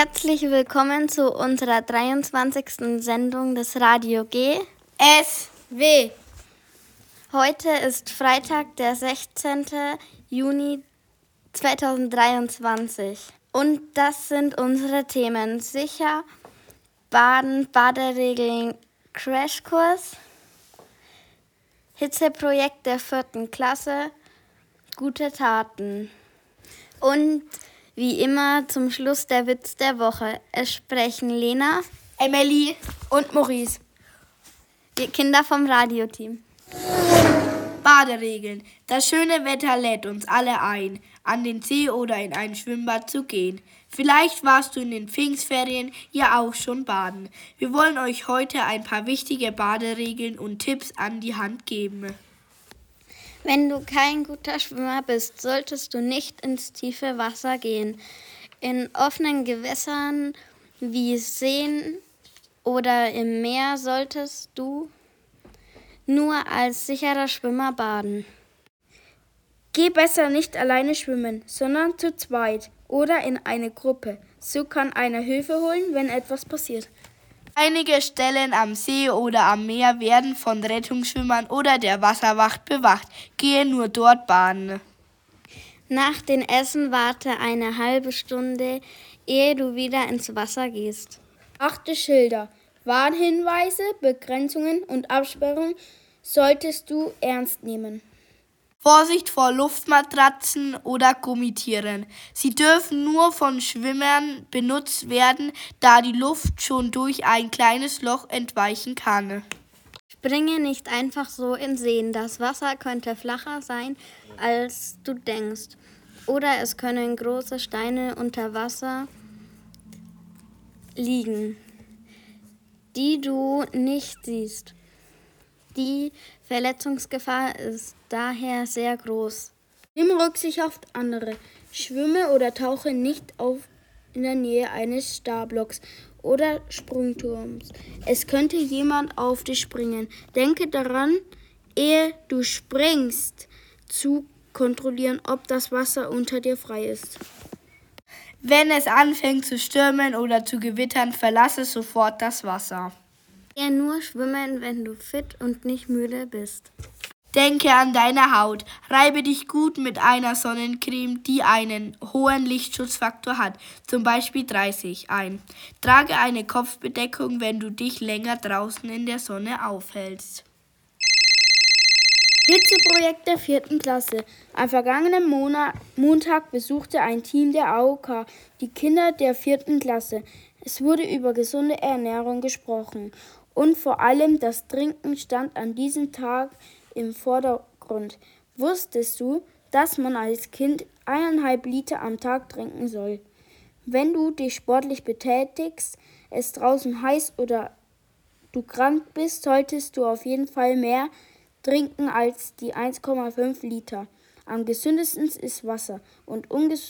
Herzlich willkommen zu unserer 23. Sendung des Radio G. SW. Heute ist Freitag, der 16. Juni 2023. Und das sind unsere Themen. Sicher, Baden, Baderegeln, Crashkurs, Hitzeprojekt der vierten Klasse, gute Taten. Und wie immer zum Schluss der Witz der Woche. Es sprechen Lena, Emily und Maurice. Die Kinder vom Radioteam. Baderegeln. Das schöne Wetter lädt uns alle ein, an den See oder in ein Schwimmbad zu gehen. Vielleicht warst du in den Pfingstferien ja auch schon baden. Wir wollen euch heute ein paar wichtige Baderegeln und Tipps an die Hand geben. Wenn du kein guter Schwimmer bist, solltest du nicht ins tiefe Wasser gehen. In offenen Gewässern wie Seen oder im Meer solltest du nur als sicherer Schwimmer baden. Geh besser nicht alleine schwimmen, sondern zu zweit oder in eine Gruppe. So kann einer Hilfe holen, wenn etwas passiert. Einige Stellen am See oder am Meer werden von Rettungsschwimmern oder der Wasserwacht bewacht. Gehe nur dort baden. Nach dem Essen warte eine halbe Stunde, ehe du wieder ins Wasser gehst. Achte Schilder. Warnhinweise, Begrenzungen und Absperrungen solltest du ernst nehmen. Vorsicht vor Luftmatratzen oder Gummitieren. Sie dürfen nur von Schwimmern benutzt werden, da die Luft schon durch ein kleines Loch entweichen kann. Springe nicht einfach so in Seen. Das Wasser könnte flacher sein, als du denkst. Oder es können große Steine unter Wasser liegen die du nicht siehst. Die Verletzungsgefahr ist daher sehr groß. Nimm Rücksicht auf andere. Schwimme oder tauche nicht auf in der Nähe eines Starblocks oder Sprungturms. Es könnte jemand auf dich springen. Denke daran, ehe du springst, zu kontrollieren, ob das Wasser unter dir frei ist. Wenn es anfängt zu stürmen oder zu gewittern, verlasse sofort das Wasser. Eher nur schwimmen, wenn du fit und nicht müde bist. Denke an deine Haut. Reibe dich gut mit einer Sonnencreme, die einen hohen Lichtschutzfaktor hat, zum Beispiel 30, ein. Trage eine Kopfbedeckung, wenn du dich länger draußen in der Sonne aufhältst. Hitzeprojekt der vierten Klasse. Am vergangenen Monat, Montag besuchte ein Team der AOK die Kinder der vierten Klasse. Es wurde über gesunde Ernährung gesprochen und vor allem das Trinken stand an diesem Tag im Vordergrund. Wusstest du, dass man als Kind eineinhalb Liter am Tag trinken soll? Wenn du dich sportlich betätigst, es draußen heiß oder du krank bist, solltest du auf jeden Fall mehr trinken als die 1,5 Liter. Am gesündesten ist Wasser und ungesüßte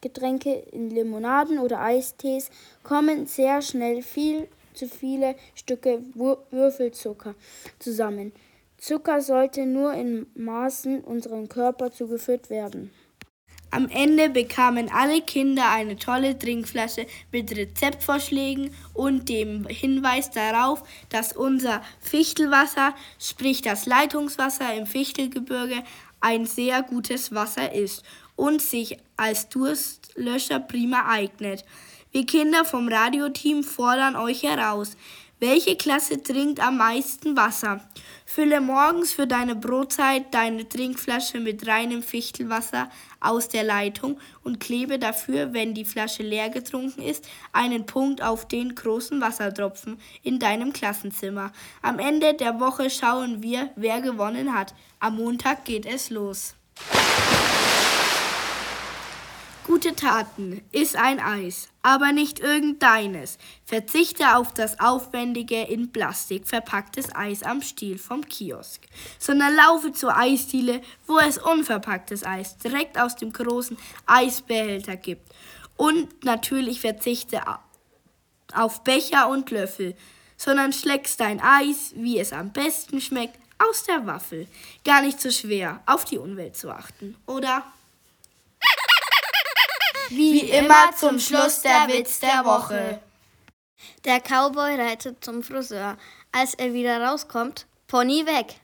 Getränke in Limonaden oder Eistees kommen sehr schnell viel zu viele Stücke Würfelzucker zusammen. Zucker sollte nur in Maßen unserem Körper zugeführt werden. Am Ende bekamen alle Kinder eine tolle Trinkflasche mit Rezeptvorschlägen und dem Hinweis darauf, dass unser Fichtelwasser, sprich das Leitungswasser im Fichtelgebirge, ein sehr gutes Wasser ist und sich als Durstlöscher prima eignet. Wir Kinder vom Radioteam fordern euch heraus. Welche Klasse trinkt am meisten Wasser? Fülle morgens für deine Brotzeit deine Trinkflasche mit reinem Fichtelwasser aus der Leitung und klebe dafür, wenn die Flasche leer getrunken ist, einen Punkt auf den großen Wassertropfen in deinem Klassenzimmer. Am Ende der Woche schauen wir, wer gewonnen hat. Am Montag geht es los. Gute Taten ist ein Eis, aber nicht irgendeines. Verzichte auf das aufwendige in Plastik verpacktes Eis am Stiel vom Kiosk, sondern laufe zur Eisdiele, wo es unverpacktes Eis direkt aus dem großen Eisbehälter gibt. Und natürlich verzichte auf Becher und Löffel, sondern schlägst dein Eis, wie es am besten schmeckt, aus der Waffel. Gar nicht so schwer, auf die Umwelt zu achten, oder? Wie immer zum Schluss der Witz der Woche. Der Cowboy reitet zum Friseur. Als er wieder rauskommt, Pony weg.